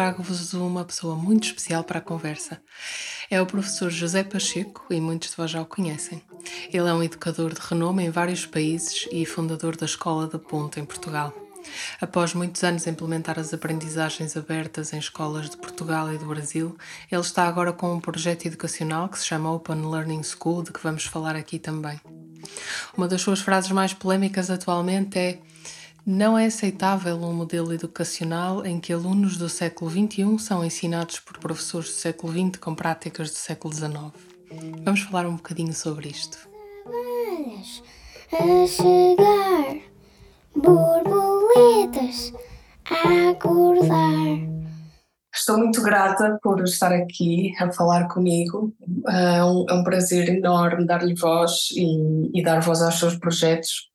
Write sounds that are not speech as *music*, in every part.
trago-vos uma pessoa muito especial para a conversa. É o professor José Pacheco e muitos de vós já o conhecem. Ele é um educador de renome em vários países e fundador da Escola da Ponta em Portugal. Após muitos anos a implementar as aprendizagens abertas em escolas de Portugal e do Brasil, ele está agora com um projeto educacional que se chama Open Learning School, de que vamos falar aqui também. Uma das suas frases mais polémicas atualmente é não é aceitável um modelo educacional em que alunos do século XXI são ensinados por professores do século XX com práticas do século XIX. Vamos falar um bocadinho sobre isto. A chegar, borboletas a acordar. Estou muito grata por estar aqui a falar comigo. É um, é um prazer enorme dar-lhe voz e, e dar voz aos seus projetos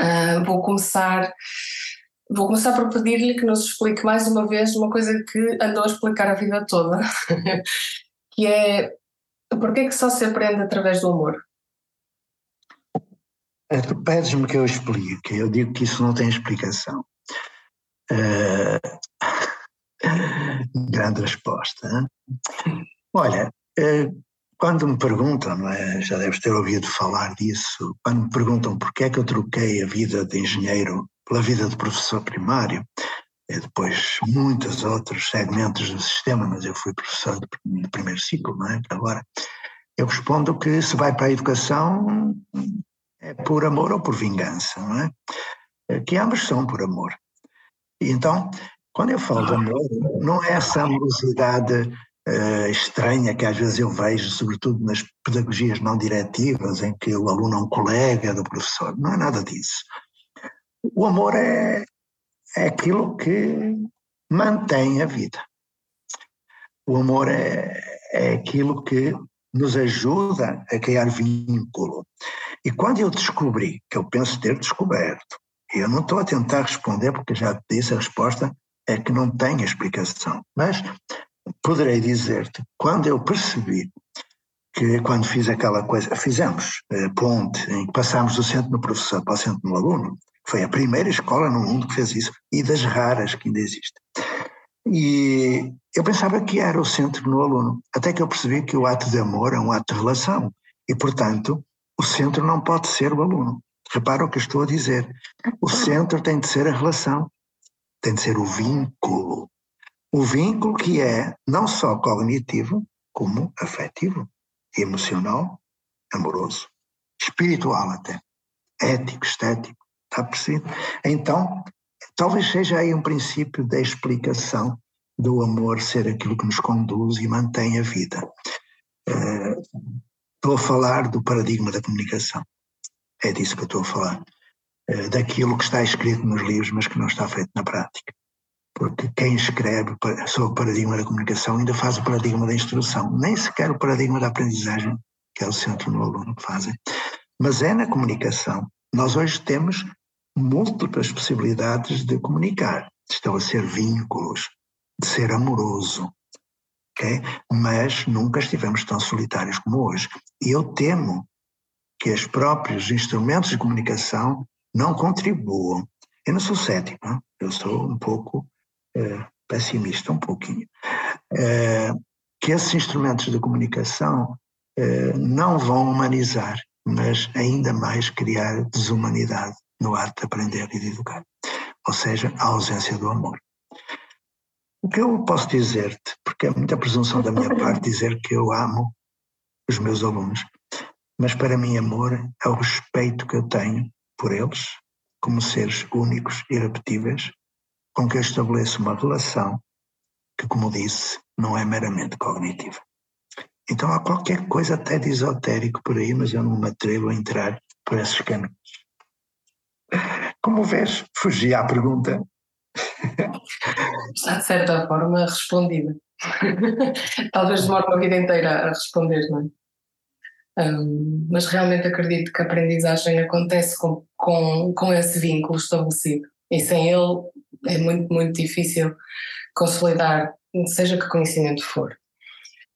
Uh, vou começar vou começar por pedir-lhe que nos explique mais uma vez uma coisa que andou a explicar a vida toda, *laughs* que é porquê que só se aprende através do amor? É, tu pedes-me que eu explique, eu digo que isso não tem explicação. Uh, *laughs* grande resposta. Olha, uh, quando me perguntam, é? já deves ter ouvido falar disso, quando me perguntam porquê é que eu troquei a vida de engenheiro pela vida de professor primário, e depois muitos outros segmentos do sistema, mas eu fui professor de, primeiro ciclo, não é? Agora, eu respondo que se vai para a educação é por amor ou por vingança, não é? é que ambos são por amor. E então, quando eu falo de amor, não é essa amorosidade uh, estranha que às vezes eu vejo, sobretudo nas pedagogias não diretivas, em que o aluno é um colega do professor. Não é nada disso. O amor é, é aquilo que mantém a vida. O amor é, é aquilo que nos ajuda a criar vínculo. E quando eu descobri, que eu penso ter descoberto, e eu não estou a tentar responder porque já disse a resposta é que não tem explicação, mas poderei dizer-te, quando eu percebi que quando fiz aquela coisa, fizemos a ponte em que passámos do centro no professor para o centro no aluno, foi a primeira escola no mundo que fez isso, e das raras que ainda existem. E eu pensava que era o centro no aluno, até que eu percebi que o ato de amor é um ato de relação, e portanto o centro não pode ser o aluno. Repara o que estou a dizer. O centro tem de ser a relação, tem de ser o vínculo, o vínculo que é não só cognitivo, como afetivo, emocional, amoroso, espiritual até, ético, estético, está percebido? Então, talvez seja aí um princípio da explicação do amor ser aquilo que nos conduz e mantém a vida. Estou a falar do paradigma da comunicação. É disso que eu estou a falar. Uh, daquilo que está escrito nos livros, mas que não está feito na prática porque quem escreve sobre o paradigma da comunicação ainda faz o paradigma da instrução, nem sequer o paradigma da aprendizagem, que é o centro no aluno que fazem. Mas é na comunicação. Nós hoje temos múltiplas possibilidades de comunicar, de estabelecer vínculos, de ser amoroso, okay? mas nunca estivemos tão solitários como hoje. E eu temo que os próprios instrumentos de comunicação não contribuam. Eu não sou cético, eu sou um pouco pessimista um pouquinho, é, que esses instrumentos de comunicação é, não vão humanizar, mas ainda mais criar desumanidade no ato de aprender e de educar, ou seja, a ausência do amor. O que eu posso dizer-te, porque é muita presunção da minha parte dizer que eu amo os meus alunos, mas para mim amor é o respeito que eu tenho por eles como seres únicos, irrepetíveis, com que eu estabeleço uma relação que, como disse, não é meramente cognitiva. Então há qualquer coisa até de esotérico por aí, mas eu não me atrevo a entrar por esses caminhos. Como vês, fugi à pergunta. Está de certa forma respondida. Talvez demore uma vida inteira a responder, não é? Um, mas realmente acredito que a aprendizagem acontece com, com, com esse vínculo estabelecido e sem ele é muito, muito difícil consolidar, seja que conhecimento for.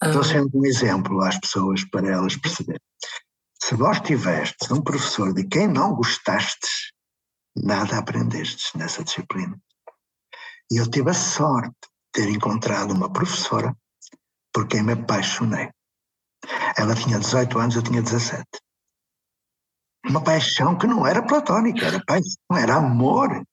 Estou sendo um exemplo às pessoas para elas perceberem. Se vós tivestes um professor de quem não gostastes, nada aprendestes nessa disciplina. E eu tive a sorte de ter encontrado uma professora por quem me apaixonei. Ela tinha 18 anos, eu tinha 17. Uma paixão que não era platónica, era paixão, era amor.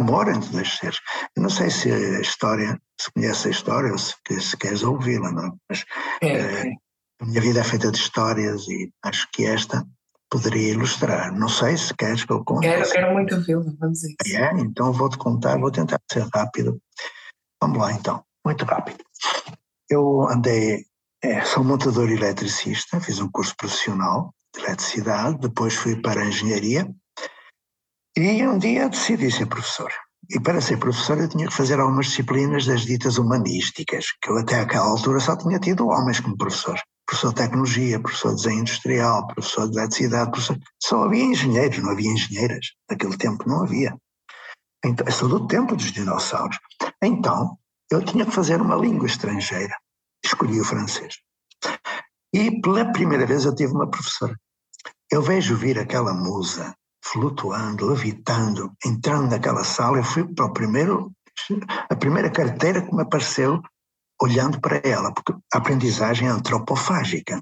Amor entre dois seres. Eu não sei se a história, se conhece a história ou se, se queres ouvi-la, não? É? mas é, é. a minha vida é feita de histórias e acho que esta poderia ilustrar. Não sei se queres que eu conte. Quero, quero muito ouvi-la, vamos dizer. É, então vou-te contar, vou tentar ser rápido. Vamos lá então, muito rápido. Eu andei, é, sou montador eletricista, fiz um curso profissional de eletricidade, depois fui para a engenharia e um dia decidi ser professor. E para ser professor eu tinha que fazer algumas disciplinas das ditas humanísticas, que eu até aquela altura só tinha tido homens como professor professor de tecnologia, professor de desenho industrial, professor de eletricidade, professor... só havia engenheiros, não havia engenheiras. Naquele tempo não havia. Então, só do tempo dos dinossauros. Então, eu tinha que fazer uma língua estrangeira. Escolhi o francês. E pela primeira vez eu tive uma professora. Eu vejo vir aquela musa flutuando, levitando, entrando naquela sala. Eu fui para o primeiro, a primeira carteira que me apareceu olhando para ela, porque a aprendizagem é antropofágica.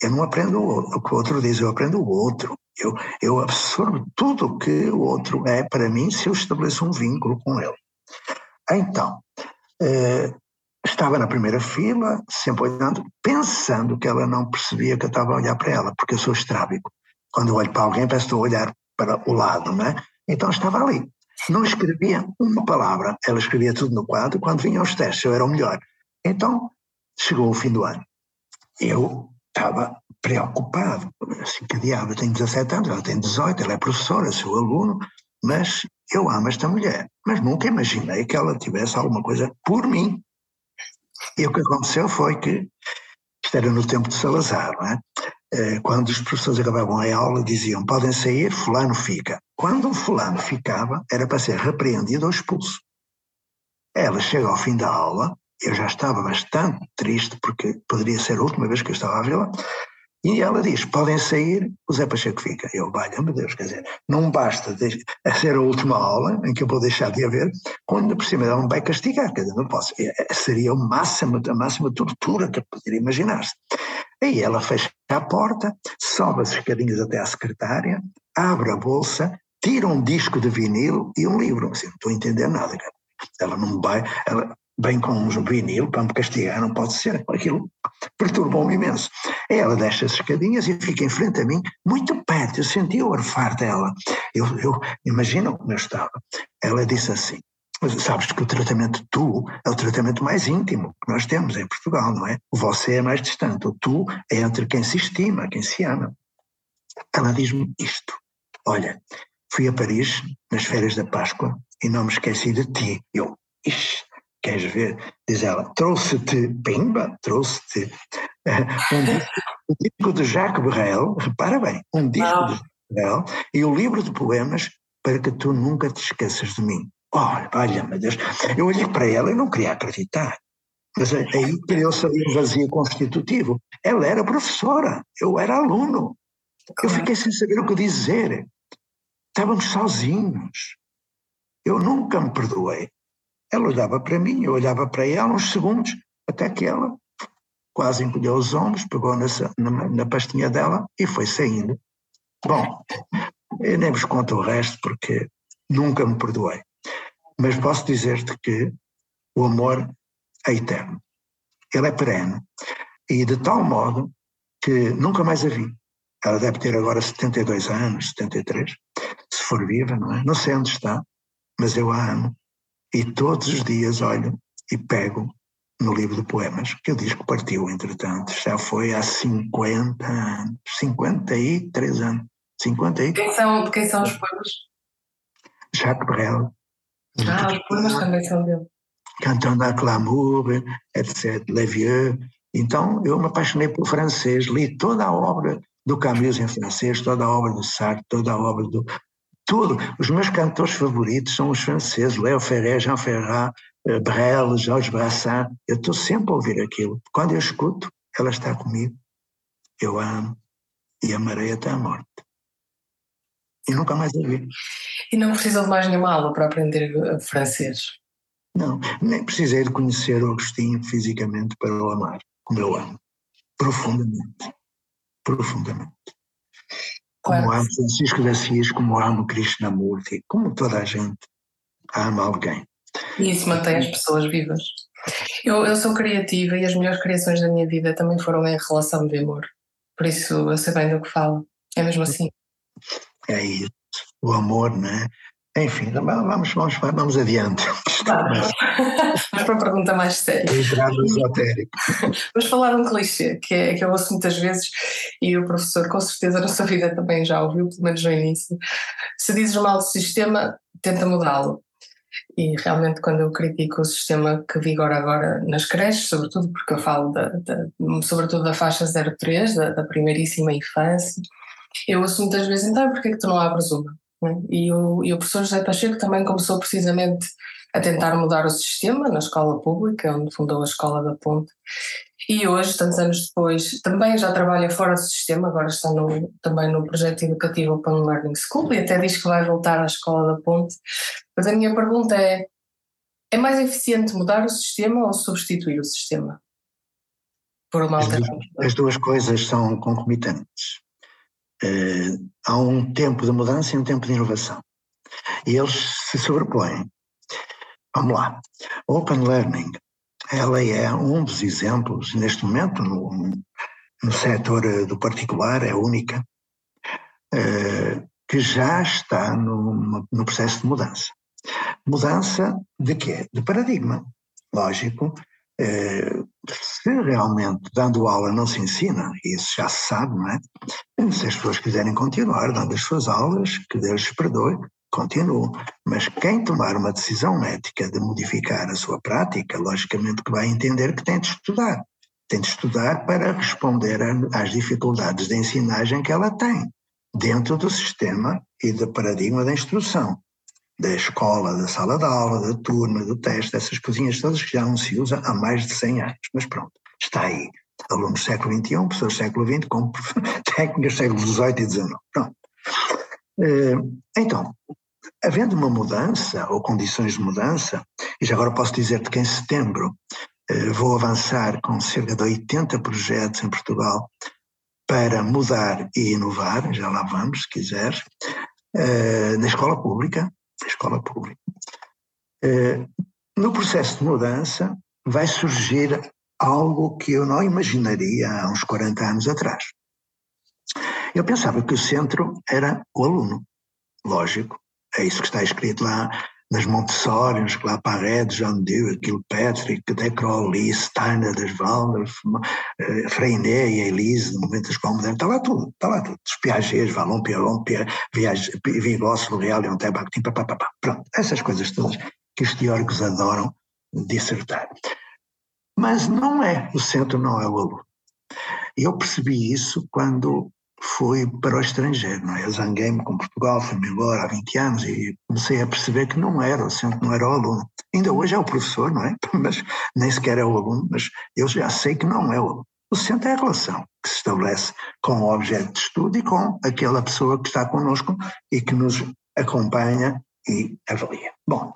Eu não aprendo o que o outro diz, eu aprendo o outro. Eu, eu absorvo tudo o que o outro é para mim se eu estabeleço um vínculo com ele. Então, eh, estava na primeira fila, sempre olhando, pensando que ela não percebia que eu estava a olhar para ela, porque eu sou estrábico. Quando eu olho para alguém, parece que estou a olhar para o lado, não é? Então estava ali. Não escrevia uma palavra, ela escrevia tudo no quadro. Quando vinham os testes, eu era o melhor. Então, chegou o fim do ano. Eu estava preocupado. Assim, que diabo, tenho 17 anos, ela tem 18, ela é professora, sou aluno, mas eu amo esta mulher. Mas nunca imaginei que ela tivesse alguma coisa por mim. E o que aconteceu foi que, isto era no tempo de Salazar, não é? Eh, quando os professores acabavam a aula, diziam: podem sair, Fulano fica. Quando o Fulano ficava, era para ser repreendido ou expulso. Ela chega ao fim da aula eu já estava bastante triste, porque poderia ser a última vez que eu estava a vê-la, e ela diz: podem sair, o Zé Pacheco fica. Eu, valha-me Deus, quer dizer, não basta a ser a última aula em que eu vou deixar de haver, quando por cima ela me vai castigar, quer dizer, não posso. É, seria o máximo, a máxima tortura que poderia imaginar-se. Aí ela fecha a porta, sobe as escadinhas até à secretária, abre a bolsa, tira um disco de vinil e um livro. Assim, não estou a entender nada, cara. Ela não vai, ela, bem com um vinil para me castigar, não pode ser. Aquilo perturbou-me imenso. Ela deixa as escadinhas e fica em frente a mim, muito perto. Eu senti o arfar dela. Eu, eu imagino como eu estava. Ela disse assim: Sabes que o tratamento tu é o tratamento mais íntimo que nós temos em Portugal, não é? O você é mais distante. O tu é entre quem se estima, quem se ama. Ela diz-me isto: Olha, fui a Paris nas férias da Páscoa e não me esqueci de ti. Eu, ixi, queres ver? Diz ela, trouxe-te, pimba, trouxe-te um, disco, um disco de Jacques Brel, repara bem, um disco ah. de Jacques Brel e o livro de poemas para que tu nunca te esqueças de mim. Olha, valha-me Deus. Eu olhei para ela e não queria acreditar. Mas aí criou-se ali um vazio constitutivo. Ela era professora, eu era aluno. Eu fiquei sem saber o que dizer. Estávamos sozinhos. Eu nunca me perdoei. Ela olhava para mim, eu olhava para ela uns segundos, até que ela quase encolheu os ombros, pegou nessa, na, na pastinha dela e foi saindo. Bom, eu nem vos conto o resto porque nunca me perdoei. Mas posso dizer-te que o amor é eterno. Ele é perene. E de tal modo que nunca mais a vi. Ela deve ter agora 72 anos, 73, se for viva, não é? Não sei onde está, mas eu a amo. E todos os dias olho e pego no livro de poemas, que eu diz que partiu, entretanto, já foi há 50 anos, 53 anos. 50 quem, são, quem são os poemas? Jacques Brel. Ah, poemas também são dele. Canton d'Acclamour, etc., Le Vieux. Então, eu me apaixonei por francês, li toda a obra do Camus em francês, toda a obra do Sartre, toda a obra do, tudo. Os meus cantores favoritos são os franceses, Léo Ferré, Jean Ferrat, eh, Brel, Georges Brassens. Eu estou sempre a ouvir aquilo. Quando eu escuto, ela está comigo. Eu amo e amarei até a morte. E nunca mais a vi. E não precisa de mais nenhuma aula para aprender francês? Não, nem precisei de conhecer o Agostinho fisicamente para o amar, como eu amo. Profundamente. Profundamente. Como amo Francisco de Assis, como amo Krishnamurti, como toda a gente ama alguém. E isso mantém as pessoas vivas. Eu, eu sou criativa e as melhores criações da minha vida também foram em relação de amor. Por isso eu sei bem do que falo. É mesmo assim. É isso. O amor, né? Enfim, vamos, vamos, vamos adiante. Vamos para a pergunta mais séria. Vamos falar um clichê que, é, que eu ouço muitas vezes e o professor, com certeza, na sua vida também já ouviu, pelo menos no início. Se dizes mal do sistema, tenta mudá-lo. E realmente, quando eu critico o sistema que vigora agora nas creches, sobretudo porque eu falo da, da, sobretudo da faixa 03, da, da primeiríssima infância, eu ouço muitas vezes, então, porquê que tu não abres uma? Né? E o, e o professor José Pacheco também começou precisamente a tentar mudar o sistema na escola pública, onde fundou a Escola da Ponte. E hoje, tantos anos depois, também já trabalha fora do sistema, agora está no, também no projeto educativo Open Learning School e até diz que vai voltar à Escola da Ponte. Mas a minha pergunta é: é mais eficiente mudar o sistema ou substituir o sistema? Por uma alternativa? As duas coisas são concomitantes. Uh, há um tempo de mudança e um tempo de inovação. E eles se sobrepõem. Vamos lá. Open Learning, ela é um dos exemplos, neste momento, no, no setor eh, do particular, é única, uh, que já está no, no processo de mudança. Mudança de quê? De paradigma. Lógico, eh, se realmente dando aula não se ensina, isso já se sabe, não é? Se as pessoas quiserem continuar dando as suas aulas, que Deus lhes perdoe, continuam. Mas quem tomar uma decisão ética de modificar a sua prática, logicamente que vai entender que tem de estudar. Tem de estudar para responder às dificuldades de ensinagem que ela tem, dentro do sistema e do paradigma da instrução da escola, da sala de aula, da turma, do teste, essas coisinhas todas que já não se usa há mais de 100 anos. Mas pronto, está aí. Alunos do século XXI, pessoas do século XX, com *laughs* técnicas do século XVIII e XIX. Pronto. Eh, então, havendo uma mudança, ou condições de mudança, e já agora posso dizer-te que em setembro eh, vou avançar com cerca de 80 projetos em Portugal para mudar e inovar, já lá vamos, se quiseres, eh, na escola pública, da escola pública. Eh, no processo de mudança vai surgir algo que eu não imaginaria há uns 40 anos atrás. Eu pensava que o centro era o aluno, lógico, é isso que está escrito lá nas Montessori, nos Claparé, John Dewey, Kilpatrick, De Crowley, Steiner, Desvalder, eh, Freinet e Elise, no momento da escola moderna, está lá tudo, está lá tudo. Os Piaget, Valon, Pierron, Vygotsky, L'Oréal, Leontel, Bakhtin, papapá. Pronto, essas coisas todas que os teóricos adoram dissertar. Mas não é, o centro não é o aluno. Eu percebi isso quando fui para o estrangeiro, não é? Zanguei-me com Portugal, fui-me embora há 20 anos e comecei a perceber que não era, centro não era o aluno. Ainda hoje é o professor, não é? *laughs* Mas nem sequer é o aluno, mas eu já sei que não é o aluno. O centro é a relação que se estabelece com o objeto de estudo e com aquela pessoa que está connosco e que nos acompanha e avalia. Bom,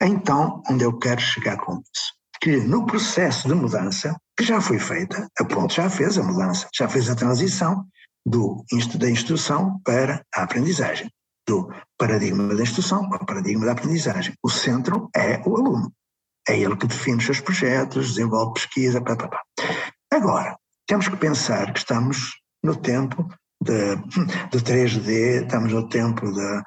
então, onde eu quero chegar com isso? Que no processo de mudança, que já foi feita, a ponte já fez a mudança, já fez a transição, do, da instrução para a aprendizagem, do paradigma da instrução para o paradigma da aprendizagem. O centro é o aluno. É ele que define os seus projetos, desenvolve pesquisa, pá, pá, pá. Agora, temos que pensar que estamos no tempo de 3D, estamos no tempo da,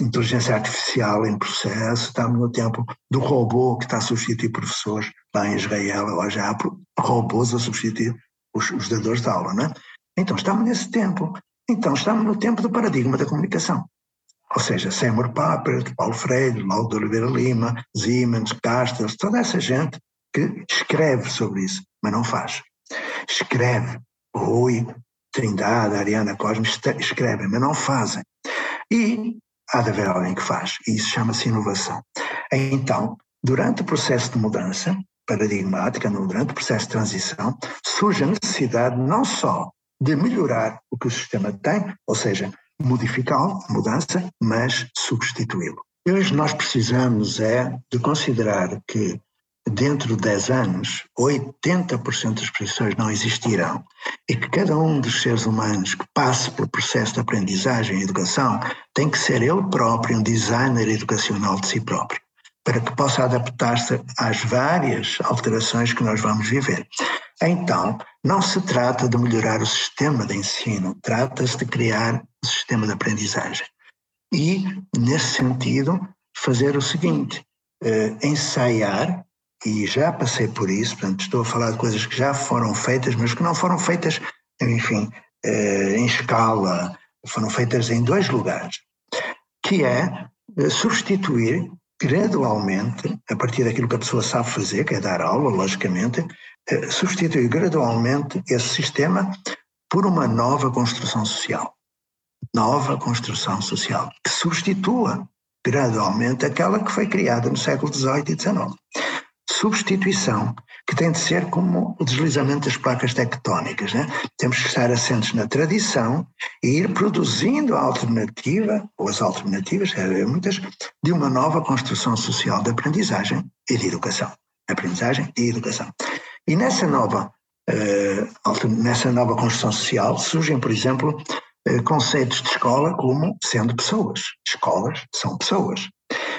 inteligência artificial em processo, estamos no tempo do robô que está a substituir professores lá em Israel, hoje há robôs a substituir os, os dadores de aula, não é? Então estamos nesse tempo. Então estamos no tempo do paradigma da comunicação. Ou seja, Seymour Papert, Paulo Freire, Laudo de Oliveira Lima, Siemens, Castells, toda essa gente que escreve sobre isso, mas não faz. Escreve. Rui, Trindade, Ariana Cosme escrevem, mas não fazem. E há de haver alguém que faz, e isso chama-se inovação. Então, durante o processo de mudança paradigmática, durante o processo de transição, surge a necessidade não só de melhorar o que o sistema tem, ou seja, modificá-lo, mudança, mas substituí-lo. Hoje nós precisamos é de considerar que dentro de 10 anos, 80% das profissões não existirão e que cada um dos seres humanos que passe pelo processo de aprendizagem e educação tem que ser ele próprio um designer educacional de si próprio, para que possa adaptar-se às várias alterações que nós vamos viver. Então, não se trata de melhorar o sistema de ensino, trata-se de criar o sistema de aprendizagem. E, nesse sentido, fazer o seguinte: eh, ensaiar e já passei por isso, portanto, estou a falar de coisas que já foram feitas, mas que não foram feitas, enfim, eh, em escala, foram feitas em dois lugares, que é eh, substituir gradualmente, a partir daquilo que a pessoa sabe fazer, que é dar aula, logicamente, eh, substituir gradualmente esse sistema por uma nova construção social. Nova construção social, que substitua gradualmente aquela que foi criada no século XVIII e XIX substituição, que tem de ser como o deslizamento das placas tectónicas. Né? Temos que estar assentes na tradição e ir produzindo a alternativa, ou as alternativas, muitas, de uma nova construção social de aprendizagem e de educação. Aprendizagem e educação. E nessa nova, uh, nessa nova construção social surgem, por exemplo, uh, conceitos de escola como sendo pessoas. Escolas são pessoas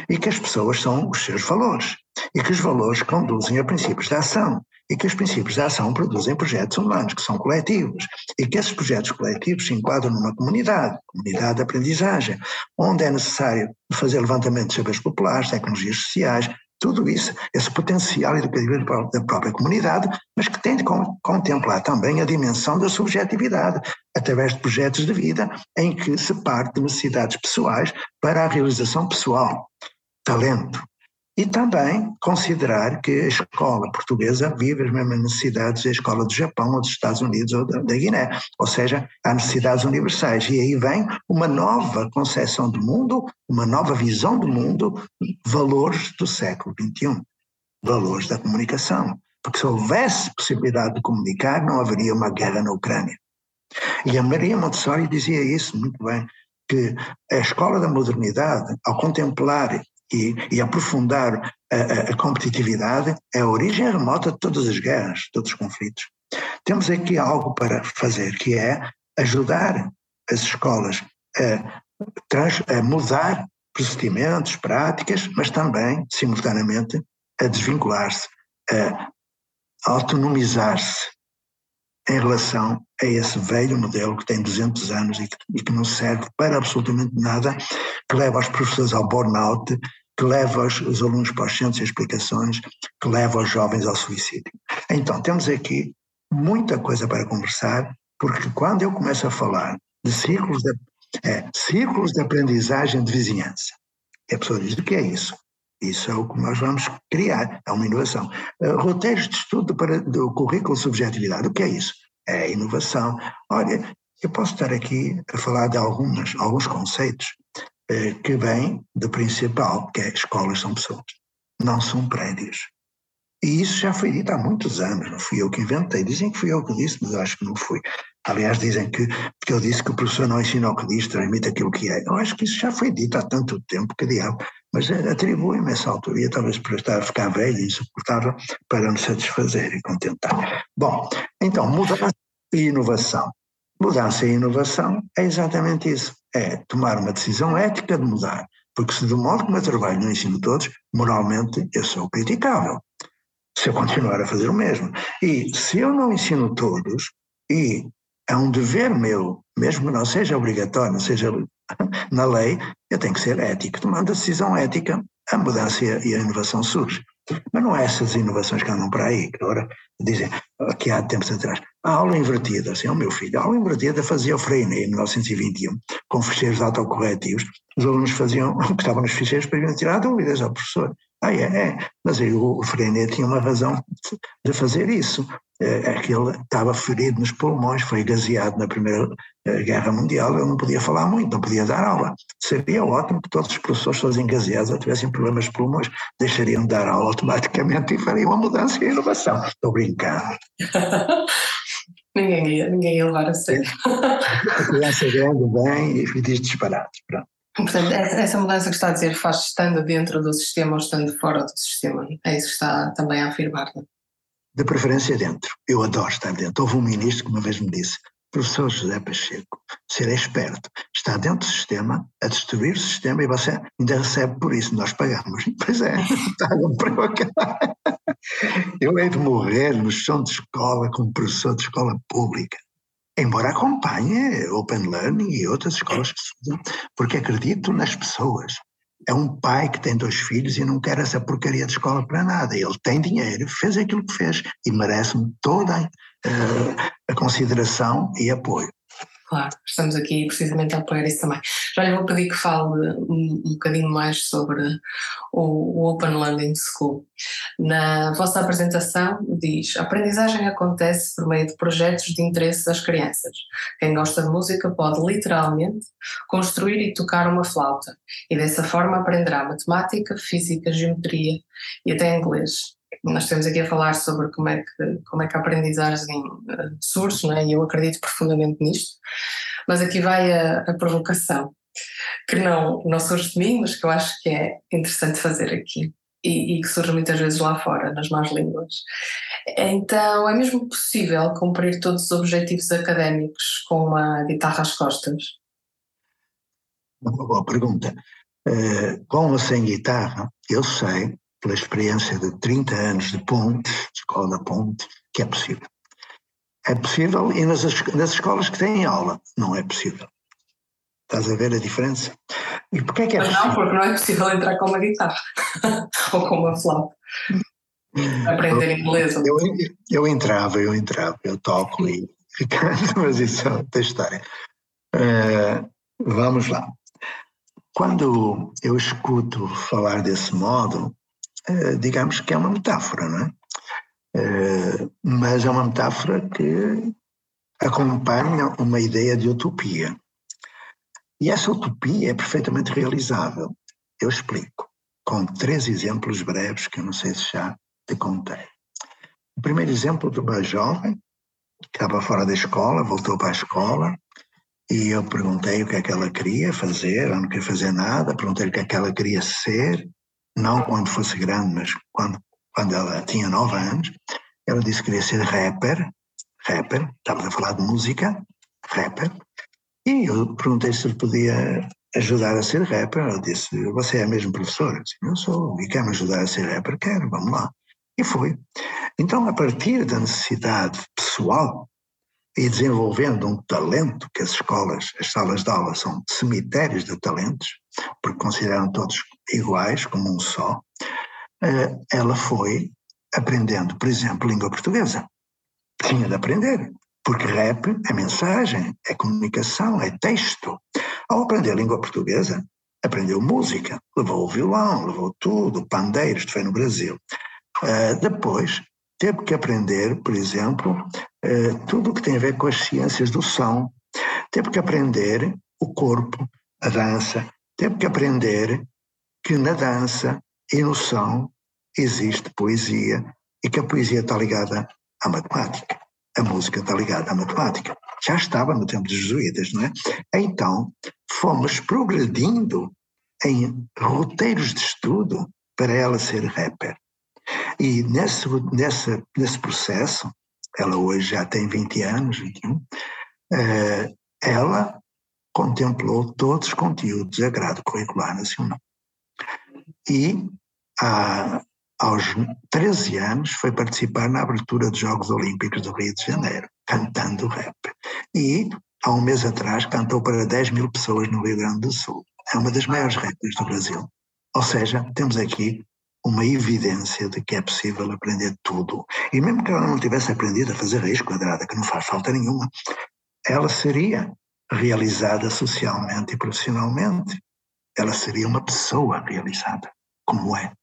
e que as pessoas são os seus valores, e que os valores conduzem a princípios de ação, e que os princípios de ação produzem projetos humanos, que são coletivos, e que esses projetos coletivos se enquadram numa comunidade, comunidade de aprendizagem, onde é necessário fazer levantamento de saberes populares, tecnologias sociais, tudo isso, esse potencial educativo da própria comunidade, mas que tem de contemplar também a dimensão da subjetividade, através de projetos de vida em que se parte de necessidades pessoais para a realização pessoal, talento. E também considerar que a escola portuguesa vive as mesmas necessidades da escola do Japão ou dos Estados Unidos ou da, Guiné, ou seja, há necessidades universais. E aí vem uma nova concepção do mundo, uma nova visão do mundo, valores do século XXI, valores da comunicação. Porque se houvesse possibilidade de comunicar, não haveria uma guerra na Ucrânia. E a Maria Montessori dizia isso muito bem, que a escola da modernidade, ao contemplar e, e aprofundar a, a, competitividade é a origem remota de todas as guerras, de todos os conflitos. Temos aqui algo para fazer, que é ajudar as escolas a, trans, a mudar procedimentos, práticas, mas também, simultaneamente, a desvincular-se, a autonomizar-se em relação a esse velho modelo que tem 200 anos e que, e que não serve para absolutamente nada, que leva os professores ao burnout, que leva os, os alunos para os centros de explicações, que leva os jovens ao suicídio. Então, temos aqui muita coisa para conversar, porque quando eu começo a falar de círculos de, é, de aprendizagem de vizinhança, a pessoa diz: o que é isso? Isso é o que nós vamos criar, é uma inovação. Uh, roteiros de estudo para, do currículo de subjetividade, o que é isso? É inovação. Olha, eu posso estar aqui a falar de algumas, alguns conceitos que vêm do principal, que é escolas são pessoas, não são prédios. E isso já foi dito há muitos anos, não fui eu que inventei. Dizem que fui eu que disse, mas acho que não fui. Aliás, dizem que, que eu disse que o professor não ensina o que diz, transmite aquilo que é. Eu acho que isso já foi dito há tanto tempo, que diabo. Mas atribuem-me essa autoria, talvez por estar a ficar velho e insuportável, para me satisfazer e contentar. Bom, então, mudança e inovação. Mudança e inovação é exatamente isso. É tomar uma decisão ética de mudar. Porque se do modo como eu trabalho no ensino todos, moralmente eu sou criticável se eu continuar a fazer o mesmo. E se eu não ensino todos, e é um dever meu, mesmo que não seja obrigatório, não seja *laughs* na lei, eu tenho que ser ético. Tomando a decisão ética, a mudança e a inovação surge. Mas não é essas inovações que andam para aí, que agora dizem, aqui há tempos atrás, a aula invertida, assim, o meu filho, a aula invertida fazia o Freinet em 1921, com ficheiros autocorretivos, os alunos faziam *laughs* o que estavam nos ficheiros para irem tirar dúvidas ao professor. Ah, é, é. Mas aí o, o Freinet tinha uma razão de fazer isso. É, é que ele estava ferido nos pulmões, foi gaseado na Primeira eh, Guerra Mundial, ele não podia falar muito, não podia dar aula. Seria ótimo que todos os professores fossem gaseados ou tivessem problemas de pulmões, deixariam de dar aula automaticamente e fariam uma mudança e inovação. Estou brincando. *laughs* ninguém, ia, ninguém ia levar a sério. A criança grande vem e diz disparados. Pronto. Portanto, essa mudança que está a dizer faz estando dentro do sistema ou estando fora do sistema. É isso que está também a afirmar. De preferência dentro. Eu adoro estar dentro. Houve um ministro que uma vez me disse: professor José Pacheco, ser esperto, está dentro do sistema, a destruir o sistema e você ainda recebe por isso, nós pagamos. *laughs* Pois é, está para. Eu hei de morrer no chão de escola como professor de escola pública embora acompanhe Open Learning e outras escolas que estudam, porque acredito nas pessoas. É um pai que tem dois filhos e não quer essa porcaria de escola para nada. Ele tem dinheiro, fez aquilo que fez e merece-me toda uh, a consideração e apoio claro, estamos aqui precisamente a apoiar isso também. Já lhe vou pedir que fale um, um bocadinho mais sobre o, o, Open Learning School. Na vossa apresentação diz: a aprendizagem acontece por meio de projetos de interesse das crianças. Quem gosta de música pode literalmente construir e tocar uma flauta e dessa forma aprenderá matemática, física, geometria e até inglês nós estamos aqui a falar sobre como é que, como é que a aprendizagem eh, surge, não é? e eu acredito profundamente nisto, mas aqui vai a, a provocação, que não, não surge de mim, mas que eu acho que é interessante fazer aqui. E, e, que surge muitas vezes lá fora, nas más línguas. Então, é mesmo possível cumprir todos os objetivos académicos com uma guitarra às costas? Uma boa pergunta. Uh, com ou sem guitarra, eu sei pela experiência de 30 anos de ponte, escola da ponte, que é possível. É possível e nas, nas escolas que têm aula não é possível. Estás a ver a diferença? E porquê é que é Mas possível? não, porque não é possível entrar com uma guitarra *laughs* ou com uma flauta. Aprender inglês. Eu, eu entrava, eu entrava, eu toco e *laughs* canto, mas isso é outra história. Uh, vamos lá. Quando eu escuto falar desse modo, digamos que é uma metáfora, não é? Eh, mas é uma metáfora que acompanha uma ideia de utopia. E essa utopia é perfeitamente realizável. Eu explico, com três exemplos breves que eu não sei se já te contei. O primeiro exemplo de uma jovem que estava fora da escola, voltou para a escola, e eu perguntei o que é que ela queria fazer, ela não queria fazer nada, perguntei o que é que ela queria ser, não quando fosse grande, mas quando, quando ela tinha nove anos, ela disse que queria ser rapper, rapper, estávamos a falar de música, rapper, e eu perguntei se ele podia ajudar a ser rapper, ela disse, você é mesmo professor? Eu disse, eu sou, e quer me ajudar a ser rapper? Quero, vamos lá. E foi. Então, a partir da necessidade pessoal e desenvolvendo um talento, que as escolas, as salas de aula são cemitérios de talentos, porque consideram todos iguais, como um só, eh, ela foi aprendendo, por exemplo, língua portuguesa. Tinha de aprender, porque rap é mensagem, é comunicação, é texto. Ao aprender língua portuguesa, aprendeu música, levou o violão, levou tudo, pandeiro, isto foi no Brasil. Uh, depois, teve que aprender, por exemplo, uh, tudo o que tem a ver com as ciências do som. Teve que aprender o corpo, a dança. Teve que aprender que na dança e no som existe poesia e que a poesia está ligada à matemática. A música está ligada à matemática. Já estava no tempo dos jesuítas, não é? Então, fomos progredindo em roteiros de estudo para ela ser rapper. E nesse, nesse, nesse processo, ela hoje já tem 20 anos, 21, eh, ela contemplou todos os conteúdos da grade curricular nacional e há, aos 13 anos foi participar na abertura dos Jogos Olímpicos do Rio de Janeiro, cantando rap. E há um mês atrás cantou para 10 mil pessoas no Rio Grande do Sul. É uma das maiores rappers do Brasil. Ou seja, temos aqui uma evidência de que é possível aprender tudo. E mesmo que ela não tivesse aprendido a fazer raiz quadrada, que não faz falta nenhuma, ela seria realizada socialmente e profissionalmente ela seria uma pessoa realizada, como é.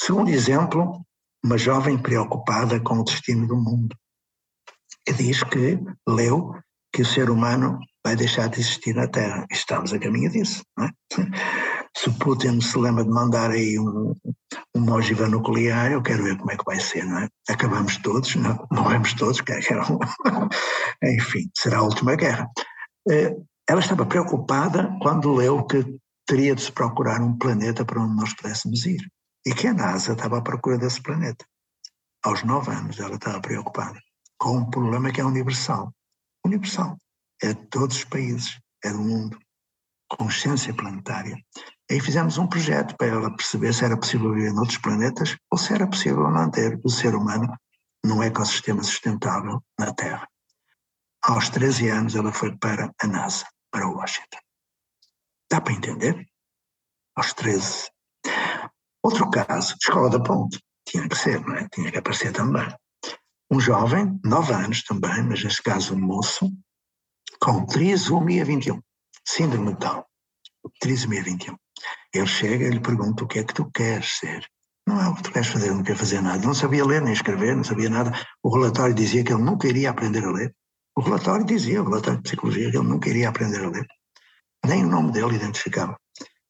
Segundo exemplo, uma jovem preocupada com o destino do mundo, que diz que leu que o ser humano vai deixar de existir na Terra. Estamos a caminho disso, não é? Se o Putin se lembra de mandar aí um, uma ogiva nuclear, eu quero ver como é que vai ser, não é? Acabamos todos, não, morremos todos, é, é *laughs* Enfim, será a última guerra. Eh, ela estava preocupada quando leu que teria de se procurar um planeta para onde nós pudéssemos ir. E que a NASA estava à procura desse planeta. Aos nove anos ela estava preocupada com um problema que é universal. Universal. É de todos os países, é do mundo. Consciência planetária. Aí fizemos um projeto para ela perceber se era possível viver noutros planetas ou se era possível manter o ser humano num ecossistema sustentável na Terra. Aos 13 anos ela foi para a NASA, para Washington. Dá para entender? Aos 13. Outro caso, Escola da Ponte. Tinha que ser, não é? Tinha que aparecer também. Um jovem, 9 anos também, mas neste caso um moço, com trisomia 21, síndrome de Down, trisomia 21. Ele chega e lhe pergunta o que é que tu queres ser. Não é o que tu queres fazer, não quer fazer nada. Não sabia ler nem escrever, não sabia nada. O relatório dizia que ele nunca iria aprender a ler. O relatório dizia, o relatório de psicologia, que ele nunca iria aprender a ler. Nem o nome dele identificava.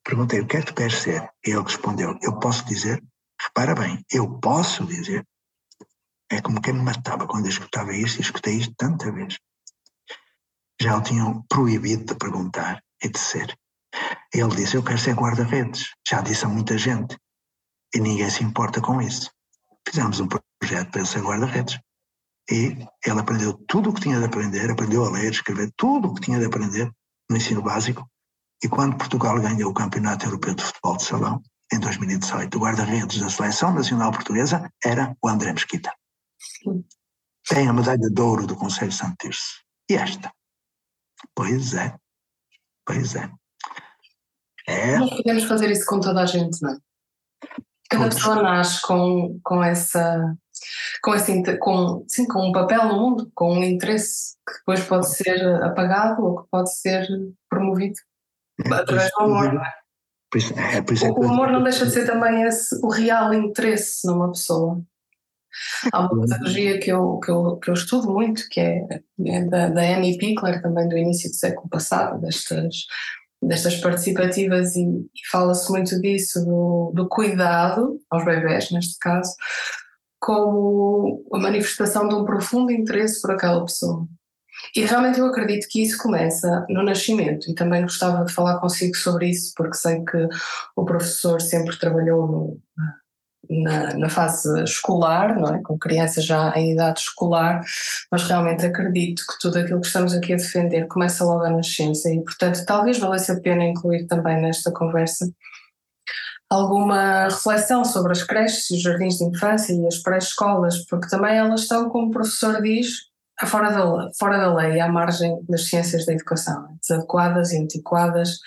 Perguntei, o que é que tu queres ser? E ele respondeu, eu posso dizer, repara bem, eu posso dizer. É como quem me matava quando eu escutava isto e escutei isto tanta vez. Já o tinham proibido de perguntar e de ser. Ele disse, eu quero ser guarda-redes. Já disse a muita gente. E ninguém se importa com isso. Fizemos um projeto para ele ser guarda-redes. E ele aprendeu tudo o que tinha de aprender, aprendeu a ler, escrever, tudo o que tinha de aprender no ensino básico. E quando Portugal ganhou o Campeonato Europeu de Futebol de Salão, em 2018, o guarda-redes da Seleção Nacional Portuguesa era o André Mesquita. Tem a medalha de ouro do Conselho Santo Tirso. E esta? Pois é, pois é. é. Nós podemos fazer isso com toda a gente, não é? Cada pessoa nasce com, com essa com, esse, com, sim, com um papel no mundo, com um interesse que depois pode ser apagado ou que pode ser promovido é, através do amor. É, é, é, o amor não deixa de ser também esse, o real interesse numa pessoa. Há uma pedagogia que eu, que, eu, que eu estudo muito, que é, é da, da Annie Pickler, também do início do século passado, destas, destas participativas, e, e fala-se muito disso, do, do cuidado aos bebés, neste caso, como a manifestação de um profundo interesse por aquela pessoa. E realmente eu acredito que isso começa no nascimento e também gostava de falar consigo sobre isso porque sei que o professor sempre trabalhou no, na, na, fase escolar, não é? com crianças já em idade escolar, mas realmente acredito que tudo aquilo que estamos aqui a defender começa logo na nascença e portanto talvez valesse a pena incluir também nesta conversa alguma reflexão sobre as creches e os jardins de infância e as pré-escolas, porque também elas estão, como o professor diz, fora da, fora da lei, à margem das ciências da educação, desadequadas e antiquadas.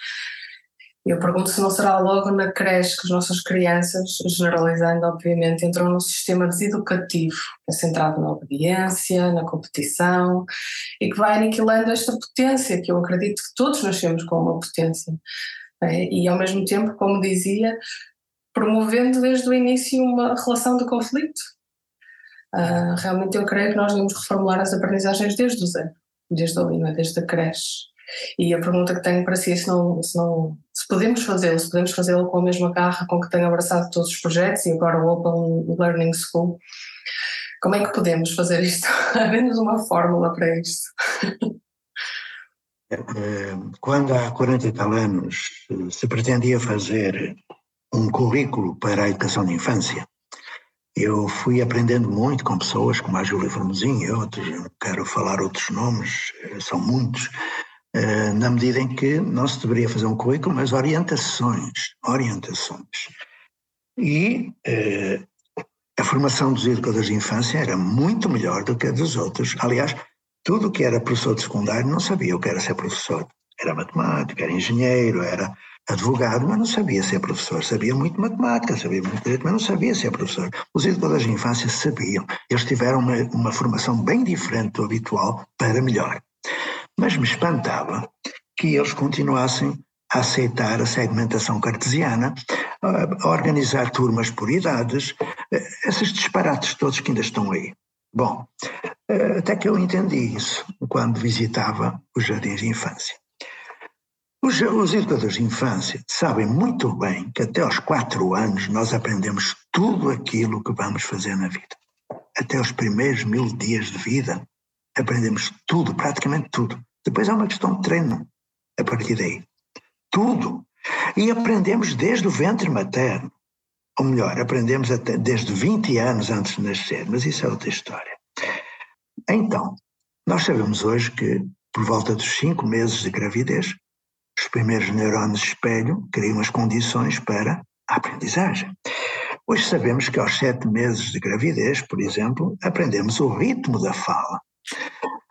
Eu pergunto se não será logo na creche que as nossas crianças, generalizando obviamente, entram num sistema deseducativo, é centrado na obediência, na competição e que vai aniquilando esta potência, que eu acredito que todos nascemos com uma potência é? E ao mesmo tempo, como dizia, promovendo desde o início uma relação de conflito. Uh, realmente eu creio que nós devemos reformular as aprendizagens desde o zero, desde ali, não é? desde a creche. E a pergunta que tenho para si é se, não, se, não, se podemos fazê-lo, se podemos fazê-lo com a mesma garra com que tenho abraçado todos os projetos e agora o Open Learning School, como é que podemos fazer isto? *laughs* Há menos uma fórmula para isto. *laughs* Eh, quando há 40 e tal anos eh, se pretendia fazer um currículo para a educação de infância, eu fui aprendendo muito com pessoas como a Júlia Formosinho e outros, não quero falar outros nomes, eh, são muitos, na medida em que não se deveria fazer um currículo, mas orientações, orientações. E a formação dos educadores de infância era muito melhor do que a dos outros. Aliás, tudo que era professor de secundário não sabia o que era ser professor. Era matemático, era engenheiro, era advogado, mas não sabia ser professor. Sabia muito matemática, sabia muito direito, mas não sabia ser professor. Os educadores de infância sabiam. Eles tiveram uma, uma formação bem diferente do habitual para melhor. Mas me espantava que eles continuassem a aceitar a segmentação cartesiana, a organizar turmas por idades, eh, esses disparates todos que ainda estão aí. Bom, eh, até que eu entendi isso quando visitava os jardins de infância. Os, os, educadores de infância sabem muito bem que até aos quatro anos nós aprendemos tudo aquilo que vamos fazer na vida. Até os primeiros mil dias de vida aprendemos tudo, praticamente tudo. Depois é uma questão de treino. a partir daí. Tudo. E aprendemos desde o ventre materno. Ou melhor, aprendemos até desde 20 anos antes de nascer, mas isso é outra história. Então, nós sabemos hoje que, por volta dos cinco meses de gravidez, os primeiros neurônios de espelho criam as condições para a aprendizagem. Hoje sabemos que aos sete meses de gravidez, por exemplo, aprendemos o ritmo da fala.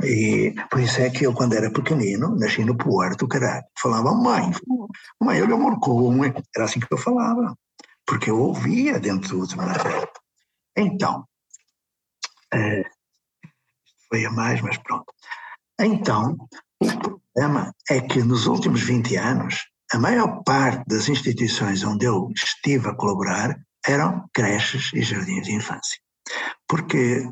E por isso é que eu, quando era pequenino, nasci no Porto, caralho, falava, mãe, mãe, olha o morcão, era assim que eu falava, porque eu ouvia dentro do último Então, é, foi a mais, mas pronto. Então, o problema é que nos últimos 20 anos, a maior parte das instituições onde eu estive a colaborar eram creches e jardins de infância. Porque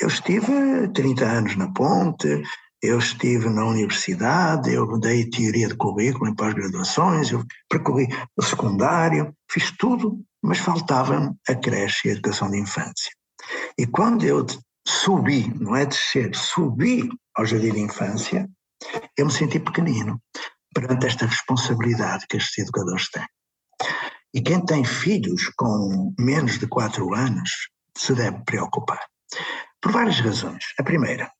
eu estive 30 anos na Ponte, eu estive na universidade, eu dei teoria de currículo em pós-graduações, eu percorri o secundário, fiz tudo, mas faltava-me a creche e a educação de infância. E quando eu subi, não é descer, subi ao jardim de infância, eu me senti pequenino perante esta responsabilidade que estes educadores têm. E quem tem filhos com menos de 4 anos se deve preocupar. Por várias razões. A primeira,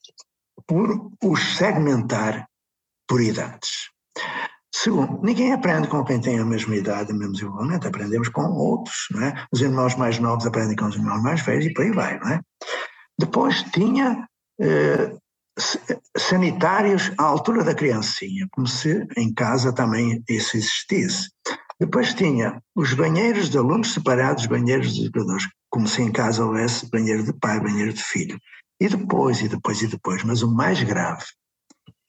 por os segmentar por idades. Segundo, ninguém aprende com quem tem a mesma idade, o mesmo desenvolvimento, aprendemos com outros, não é? Os irmãos mais novos aprendem com os irmãos mais velhos e por aí vai, não é? Depois tinha eh, sanitários à altura da criancinha, como se em casa também isso existisse. Depois tinha os banheiros de alunos separados, banheiros de educadores, como se em casa houvesse banheiro de pai, banheiro de filho. E depois, e depois, e depois. Mas o mais grave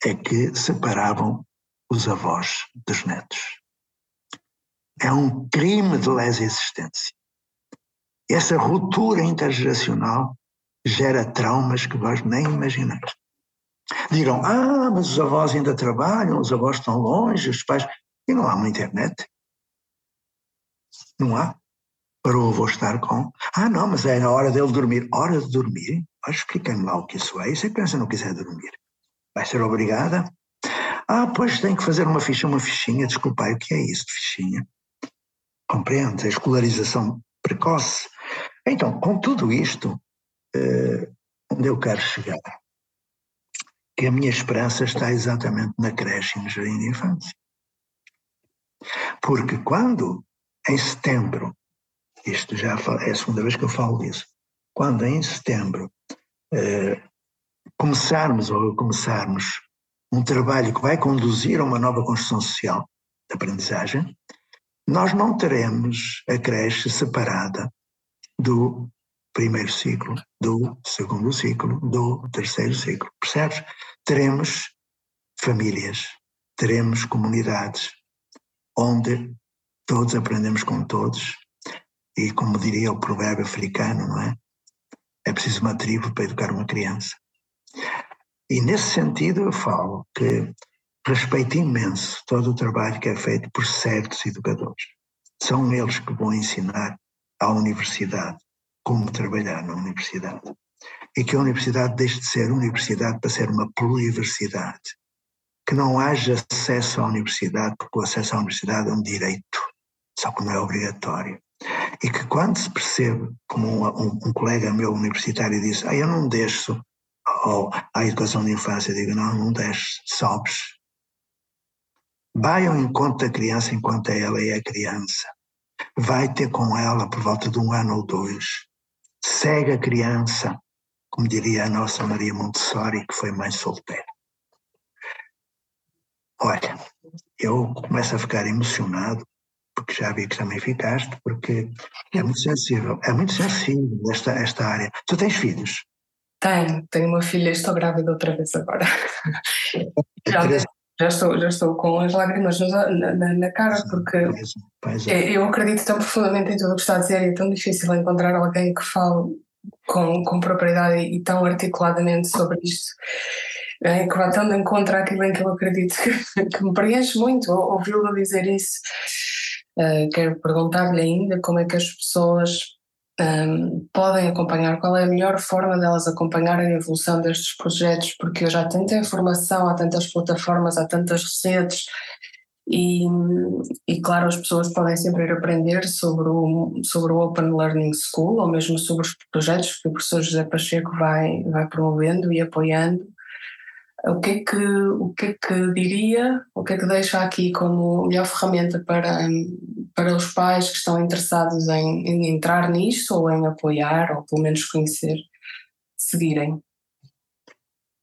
é que separavam os avós dos netos. É um crime de lesa existência. Essa ruptura intergeracional gera traumas que vós nem imaginais. Dirão, ah, mas os avós ainda trabalham, os avós estão longe, os pais. E não há uma internet. Não há. Para o avô estar com. Ah, não, mas é a hora dele dormir. Hora de dormir? Explica-me lá o que isso é. E se a criança não quiser dormir? Vai ser obrigada? Ah, pois tem que fazer uma ficha, uma fichinha. Desculpai, o que é isso de fichinha? Compreende? A escolarização precoce. Então, com tudo isto, eh, onde eu quero chegar? Que a minha esperança está exatamente na creche e no jardim de infância. Porque quando em setembro, isto já é a segunda vez que eu falo disso, quando em setembro eh, começarmos ou começarmos um trabalho que vai conduzir a uma nova construção social de aprendizagem, nós não teremos a creche separada do primeiro ciclo, do segundo ciclo, do terceiro ciclo, percebes? Teremos famílias, teremos comunidades onde todos aprendemos com todos, e como diria o provérbio africano, não é? É preciso uma tribo para educar uma criança. E nesse sentido eu falo que respeito imenso todo o trabalho que é feito por certos educadores. São eles que vão ensinar à universidade como trabalhar na universidade. E que a universidade deixe de ser universidade para ser uma pluriversidade. Que não haja acesso à universidade, porque o acesso à universidade é um direito só que não é obrigatório. E que quando se percebe, como um, um, um colega meu universitário disse, ah, eu não deixo ou à educação de infância, digo, não, não deixes, sobes. Vai ao encontro da criança enquanto ela é criança. Vai ter com ela por volta de um ano ou dois. Segue a criança, como diria a nossa Maria Montessori, que foi mãe solteira. Olha, eu começo a ficar emocionado porque já vi que também ficaste, porque é muito sensível, é muito sensível esta, esta área. Tu tens filhos? Tenho, tenho uma filha, estou grávida outra vez agora. já, já, estou, já estou com as lágrimas na, na, na cara, porque pois, pois é. eu acredito tão profundamente em tudo o que está a dizer e é tão difícil encontrar alguém que fale com, com propriedade e tão articuladamente sobre isto. É, que vai de encontro àquilo em que eu acredito que, que me preenche muito ouvi-lo dizer isso. Uh, quero perguntar-lhe ainda como é que as pessoas um, podem acompanhar, qual é a melhor forma delas acompanharem a evolução destes projetos, porque hoje há tanta informação, há tantas plataformas, há tantas redes e, e claro, as pessoas podem sempre ir aprender sobre o, sobre o Open Learning School ou mesmo sobre os projetos que o professor José Pacheco vai, vai promovendo e apoiando o que, é que, o que é que diria, o que é que deixa aqui como melhor ferramenta para, para os pais que estão interessados em, em entrar nisto ou em apoiar ou pelo menos conhecer, seguirem?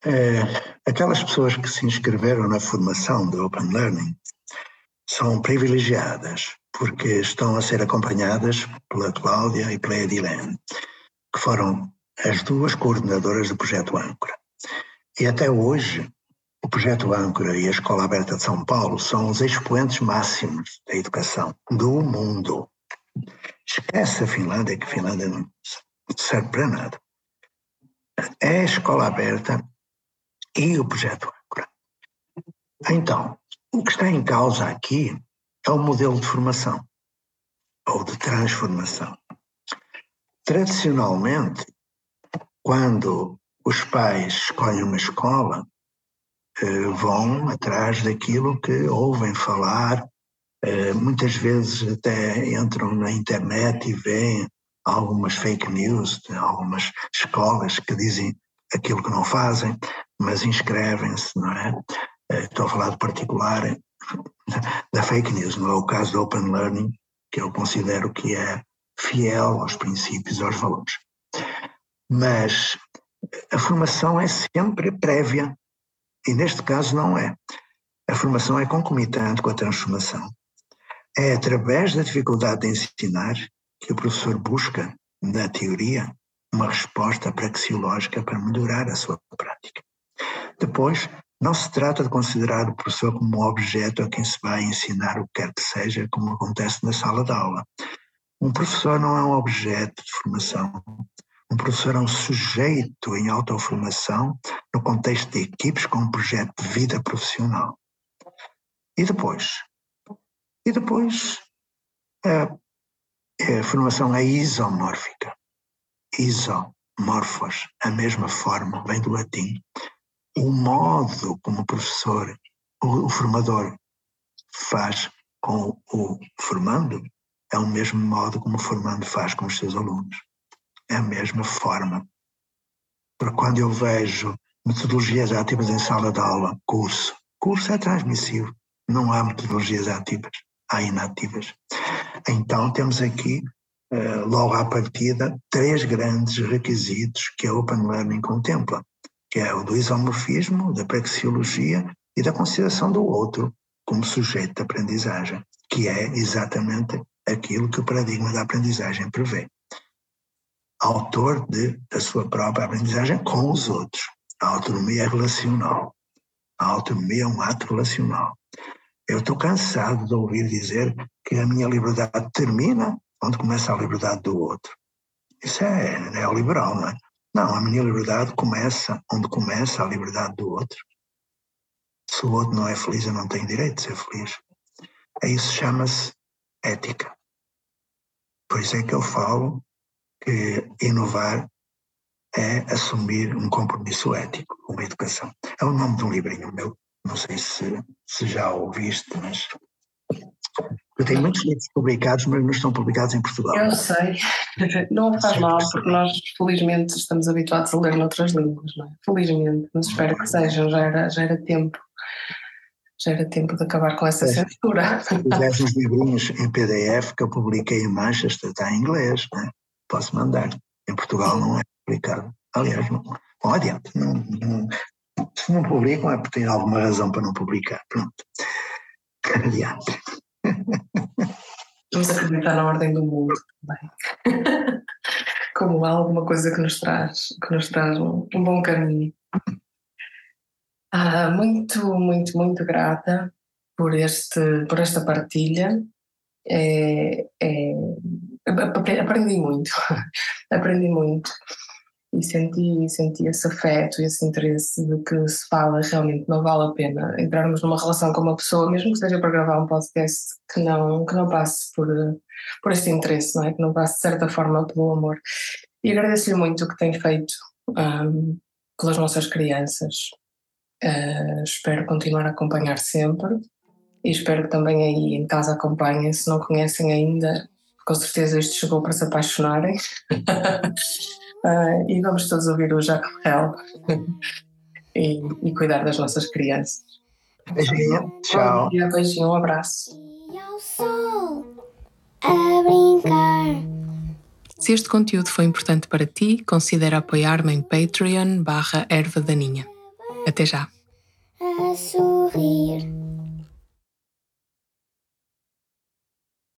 É, aquelas pessoas que se inscreveram na formação do Open Learning são privilegiadas porque estão a ser acompanhadas pela Cláudia e pela Edilene, que foram as duas coordenadoras do projeto Âncora. E até hoje, o projeto Âncora e a Escola Aberta de São Paulo são os expoentes máximos da educação do mundo. Esquece a Finlândia, que a Finlândia não serve para nada. É a Escola Aberta e o projeto Âncora. Então, o que está em causa aqui é o modelo de formação ou de transformação. Tradicionalmente, quando os pais escolhem uma escola, eh, vão atrás daquilo que ouvem falar, eh, muitas vezes até entram na internet e veem algumas fake news algumas escolas que dizem aquilo que não fazem, mas inscrevem-se, não é? Eh, estou a falar de particular da fake news, não é o caso do Open Learning, que eu considero que é fiel aos princípios, aos valores. Mas a formação é sempre prévia, e neste caso não é. A formação é concomitante com a transformação. É através da dificuldade de ensinar que o professor busca, na teoria, uma resposta praxeológica para melhorar a sua prática. Depois, não se trata de considerar o professor como um objeto a quem se vai ensinar o que quer que seja, como acontece na sala de aula. Um professor não é um objeto de formação, um professor é um sujeito em autoformação no contexto de equipes com um projeto de vida profissional. E depois? E depois a, a formação é isomórfica. Isomorfos, a mesma forma, vem do latim. O modo como o professor, o, o formador, faz com o formando é o mesmo modo como o formando faz com os seus alunos é a mesma forma. Porque quando eu vejo metodologias ativas em sala de aula, curso, curso é transmissivo, não há metodologias ativas, há inativas. Então temos aqui, eh, logo à partida, três grandes requisitos que a Open Learning contempla, que é o do isomorfismo, da praxeologia e da consideração do outro como sujeito de aprendizagem, que é exatamente aquilo que o paradigma da aprendizagem prevê autor de, da sua própria aprendizagem com os outros. A autonomia é relacional. A autonomia é um ato relacional. Eu estou cansado de ouvir dizer que a minha liberdade termina onde começa a liberdade do outro. Isso é neoliberal, não é? Não, a minha liberdade começa onde começa a liberdade do outro. Se o outro não é feliz, eu não tenho direito de ser feliz. É isso chama-se ética. Por isso é que eu falo que inovar é assumir um compromisso ético com a educação. É o nome de um livrinho meu, não sei se, se já ouviste, mas eu tenho muitos livros publicados, mas não estão publicados em Portugal. Eu sei, não faz mal, porque nós felizmente estamos habituados a ler noutras línguas, não é? Felizmente, mas espero que sejam, já era, já era tempo. Já era tempo de acabar com essa é, censura. Se fizeres uns livrinhos em PDF que eu publiquei em Manchester, está em inglês, não é? Posso mandar. Em Portugal não é publicado. Aliás, não, não adianta. Não, não, se não publicam é porque tem alguma razão para não publicar. Pronto. Adiante. Vamos acreditar na ordem do mundo também. *laughs* Como alguma coisa que nos traz, que nos traz um, um bom caminho. Ah, muito, muito, muito grata por, este, por esta partilha. É, é, aprendi muito, *laughs* aprendi muito. e senti, senti esse afeto e esse interesse de que se fala realmente não vale a pena entrarmos numa relação com uma pessoa, mesmo que seja para gravar um podcast, que não, que não passe por, por este interesse, não é? Que não passe de certa forma pelo amor. E agradeço-lhe muito o que tem feito um, pelas nossas crianças. Uh, espero continuar a acompanhar sempre e espero que também aí em casa acompanhem. Se não conhecem ainda, com certeza isto chegou para se apaixonarem. Uh, *laughs* e vamos todos ouvir o Jacques *laughs* Brel e, e, cuidar das nossas crianças. Beijinho, tchau. Dia, beijinho, um abraço. Se este conteúdo foi importante para ti, considera apoiar-me em Patreon barra Erva Daninha. Até já.